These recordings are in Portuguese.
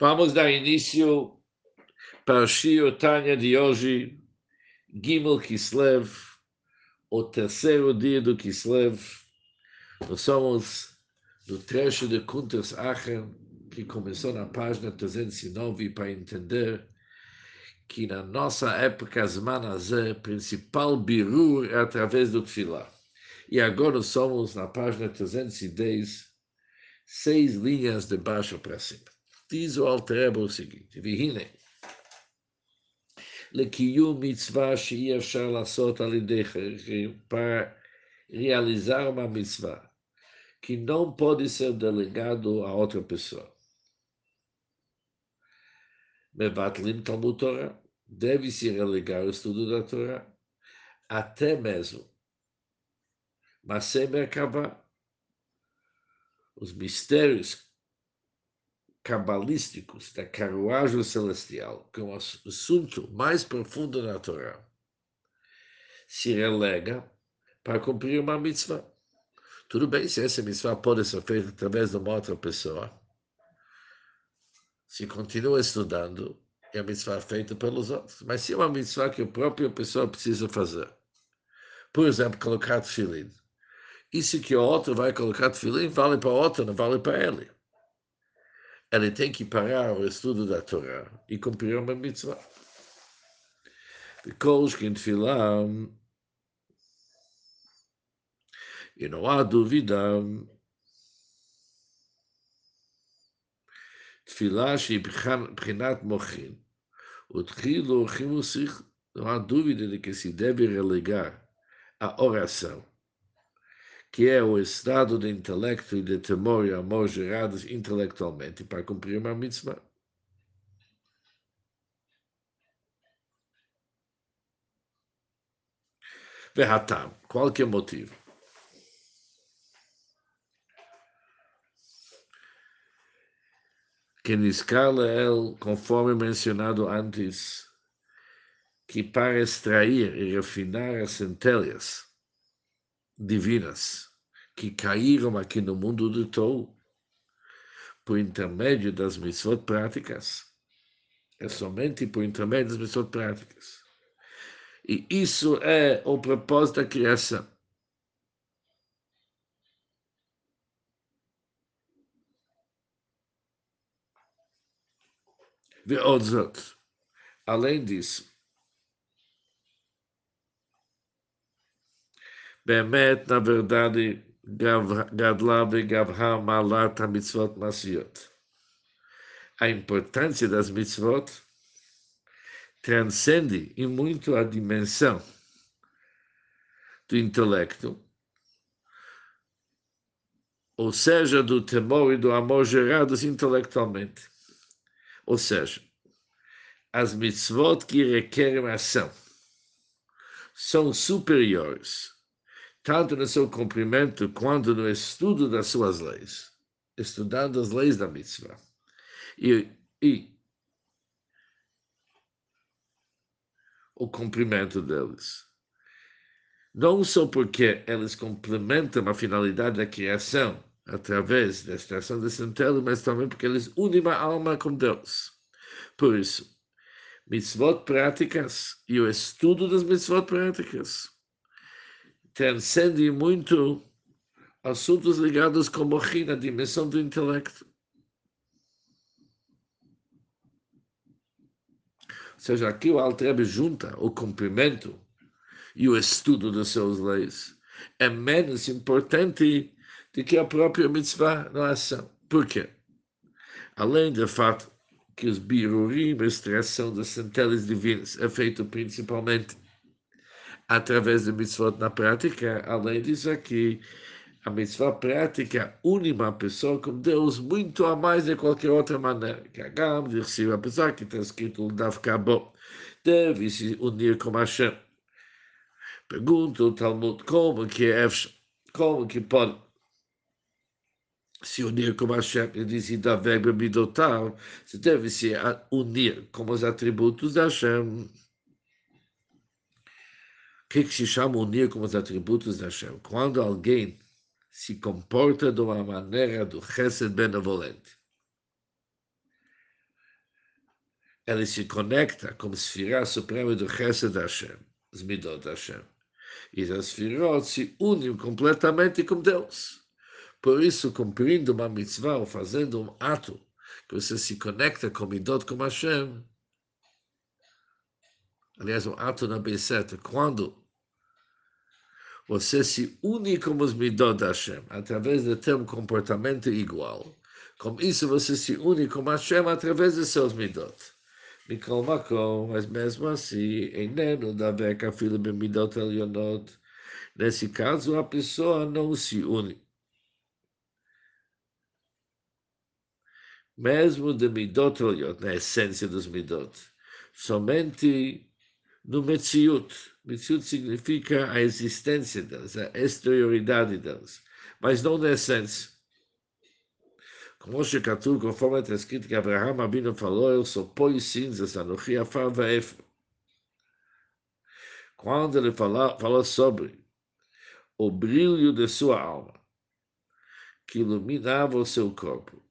Vamos dar início para o Shio Tanya de hoje, Gimel Kislev, o terceiro dia do Kislev. Nós somos no trecho de Kuntas Achen, que começou na página 309, para entender que na nossa época, Zmanazé, principal birur é através do Tfilah. E agora somos na página 310, seis linhas de baixo para cima. Diz o Altreba o seguinte, Vihine, לקיום מצווה שאי אפשר לעשות על ידי para realizar uma mitzvah que não pode ser delegado a outra pessoa. Mevatlim Talmud Torah, deve-se relegar o estudo da Torá, até mesmo Masé Merkavah, os mistérios cabalísticos da carruagem celestial, que é um assunto mais profundo na Torá, se relega para cumprir uma mitzvah. Tudo bem se essa mitzvah pode ser feita através de uma outra pessoa. Se continua estudando, é a mitzvah feita pelos outros. Mas se é uma mitzvah que a própria pessoa precisa fazer, por exemplo, colocar tefilim, isso que o outro vai colocar tefilim vale para o outro, não vale para ele. Ele tem que parar o estudo da Torá e cumprir uma mitzvah. Because que tefilá, e não há dúvida, תפילה שהיא בחינת מוחין, ותחילו חימוסיך, não há dúvida de que se que é o estado de intelecto e de temor e amor gerados intelectualmente para cumprir uma mitzvah. Verratam, qualquer motivo. Que escala ele, conforme mencionado antes, que para extrair e refinar as centelhas divinas que caíram aqui no mundo do Tou por intermédio das mitzvot práticas. É somente por intermédio das mitzvot práticas. E isso é o propósito da criação. Além disso, באמת, na verdade, Gadla Begavha Malat Mitzvot Masiot. A importância das mitzvot transcende e muito a dimensão do intelecto, ou seja, do temor e do amor gerados intelectualmente. Ou seja, as mitzvot que requerem ação são superiores tanto no seu cumprimento quanto no estudo das suas leis, estudando as leis da mitzvah. E, e o cumprimento deles. Não só porque eles complementam a finalidade da criação através da extração de centelha, mas também porque eles unem a alma com Deus. Por isso, mitzvot práticas e o estudo das mitzvot práticas transcende muito assuntos ligados com a dimensão do intelecto. Ou seja, aqui o Altrebe junta o cumprimento e o estudo das suas leis. É menos importante do que a própria mitzvah na ação. Por quê? Além do fato que os birurim, a extração das centelhas divinas, é feito principalmente através do mitzvot na prática, além disso aqui, a mitzvah prática une uma pessoa com Deus muito a mais de qualquer outra maneira. Que a de apesar que está escrito no Dav Kabo, deve se unir com Hashem. Pergunta o Talmud como que é, como que pode se unir com Hashem, ele diz, Davi Midotar, se deve se unir com os atributos da Hashem que, se chama unir como os atributos da Hashem? Quando alguém se comporta de uma maneira do chesed benevolente. ele se conecta como Sfirá Suprema do Chesed Hashem, os Midot Hashem. E as Sfirot se unem completamente com Deus. Por isso, cumprindo uma mitzvah ou fazendo um ato que você se conecta com Midot com Hashem, aliás, um ato na Beiseta, quando você se une com os Midot Hashem, através de ter um comportamento igual, com isso você se une com Hashem através de seus Midot. מכל מקום, אז mesmo assim, איננו דבק אפילו במידות עליונות. Nesse caso, a pessoa não se une. Mesmo de midot olhot, na essência dos midot, somente no Metsiut. Metsiut significa a existência delas, a exterioridade delas, mas não na essência. Como se Shekatu, é conforme está escrito que Abraham Abino falou, eu sou pó e cinzas, anuchia, é Afar Vaefa. Quando ele falou, falou sobre o brilho de sua alma, que iluminava o seu corpo,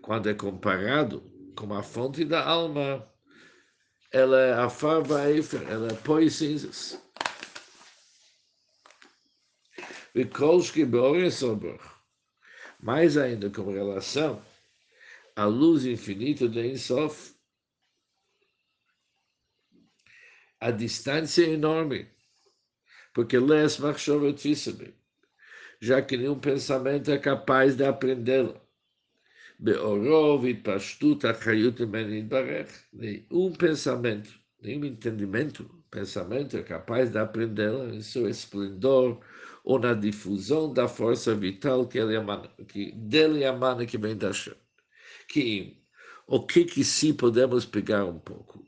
quando é comparado com a fonte da alma, ela é afar vaefer, ela põe cinzas. E kolski mais ainda com relação à luz infinita de Insof, a distância é enorme, porque Les Machshova Tfisabe, já que nenhum pensamento é capaz de aprendê-la. Beorov e pastut achayut nenhum pensamento, nenhum entendimento, pensamento é capaz de aprendê-la em seu esplendor, ou na difusão da força vital que ele emana, que dele emana que vem da Hashem. Que o que que se podemos pegar um pouco?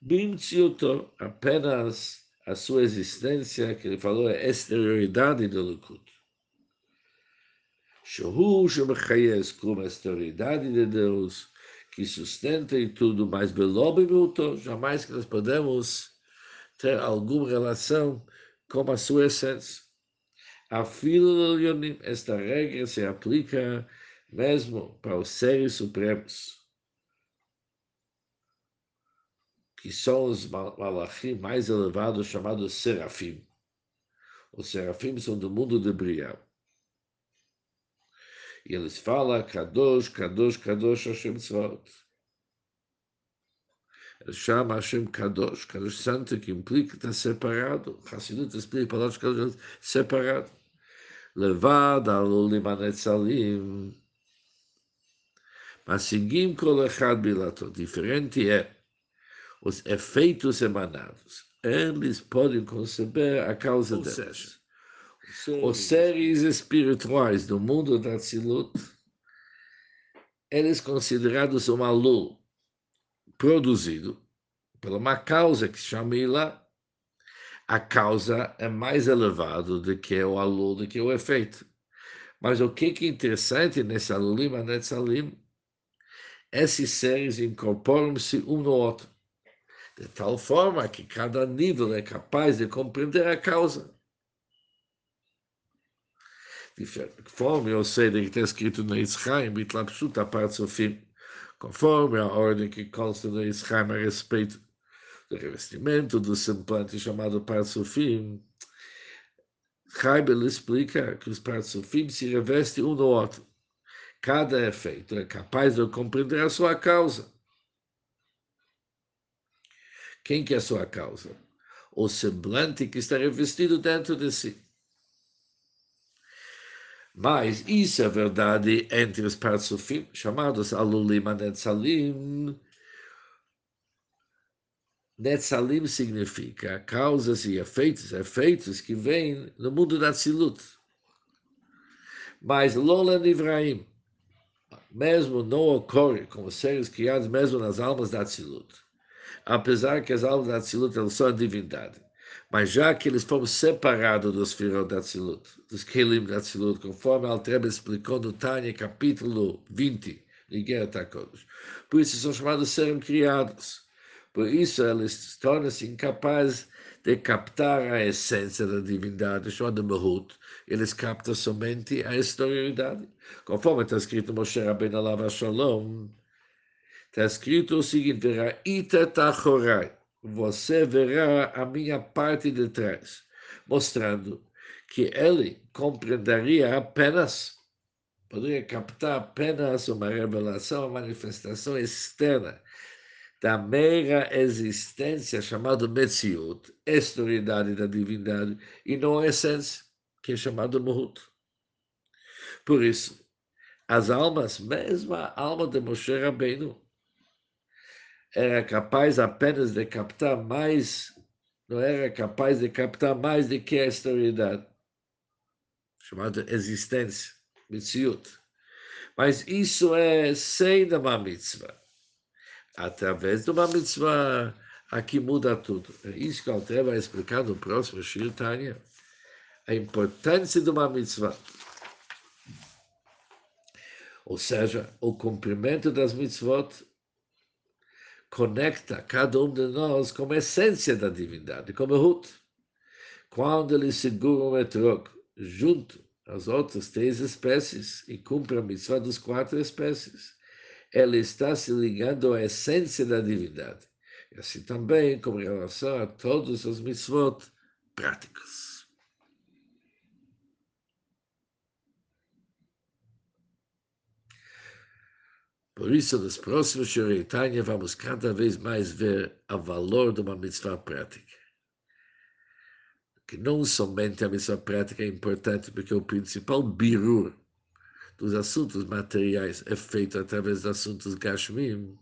Bimtziuto, apenas a sua existência, que ele falou, é exterioridade do Likud. Shohu Shemachayes, como a exterioridade de Deus, que sustenta e tudo, mas Belobe jamais que nós podemos ter alguma relação com a sua essência. A fila esta regra se aplica mesmo para os seres supremos, que são os malachim mais elevados, chamados serafim. Os serafim são do mundo de Briah. E eles falam Kadosh, Kadosh, Kadosh Hashem Tzvaot. Chama Hashem Kadosh, Kadosh Santo, que implica estar separado. Hassidut explica a palavra Kadosh, separado. Levada, Lulimanetzalim. Mas seguim colocado bilato. Diferente é os efeitos emanados. Eles podem conceber a causa deles. Os seres espirituais do mundo da Tzilut, eles considerados um alu produzido por uma causa que se chama Ilá, a causa é mais elevada do que o aluno, do que o efeito. Mas o que é interessante nesse alulim, netzalim, esses seres incorporam-se um no outro, de tal forma que cada nível é capaz de compreender a causa. Conforme eu sei que está escrito no Israel, a parte do fim, conforme a ordem que consta no Israel a respeito do revestimento do semblante chamado Parsufim, Heibel explica que os Parsufim se revestem um no outro. Cada efeito é capaz de compreender a sua causa. Quem que é a sua causa? O semblante que está revestido dentro de si. Mas isso é verdade entre os Parsufim, chamados Alulim Anetzalim, Netzalim significa causas e efeitos, efeitos que vêm no mundo da Tzilut. Mas Lola Nivraim, mesmo não ocorre com os seres criados mesmo nas almas da Tzilut. Apesar que as almas da Tzilut são a divindade. Mas já que eles foram separados dos filhos da Tzilut, dos Kelim da Tzilut, conforme Altreba explicou no Tânia, capítulo 20, Ligueira Takodos. Por isso são chamados seres criados. Por isso, eles tornam-se incapazes de captar a essência da divindade, chamada Mahut. Eles captam somente a exterioridade. Conforme está escrito Moshe Rabbeinu Alav Shalom, Está escrito o seguinte: verá itatachorai. Você verá a minha parte de trás, mostrando que ele compreenderia apenas, poderia captar apenas uma revelação, uma manifestação externa da mera existência chamada Metziut, exterioridade da divindade, e não a essência, que é chamada Muhut. Por isso, as almas, mesmo a alma de Moshe Rabbeinu, era capaz apenas de captar mais, não era capaz de captar mais do que a exterioridade, chamada existência, Metziut. Mas isso é sem uma mitzvah através de uma mitzvah, aqui muda tudo. É isso que o Alter vai explicar no próximo Shir Tanya. A importância de uma mitzvah. Ou seja, o cumprimento das mitzvot conecta cada um de nós com a essência da divindade, como Ruth. Quando ele segura o etrog junto às outras três espécies e cumpre a mitzvah das quatro espécies, ela está se ligando à essência da divindade. E assim também com relação a todos os mitzvot práticos. Por isso, nos próximos Shiretanya, vamos cada vez mais ver o valor de uma mitzvah prática. Que não somente a mitzvah prática é importante, porque o principal birur dos assuntos materiais é feito através dos assuntos gashmim,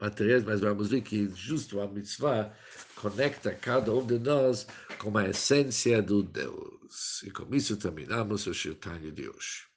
materiais, mas vamos ver que justo a mitzvah conecta cada um de nós com a essência do Deus. E com isso terminamos o Shirtanya de hoje.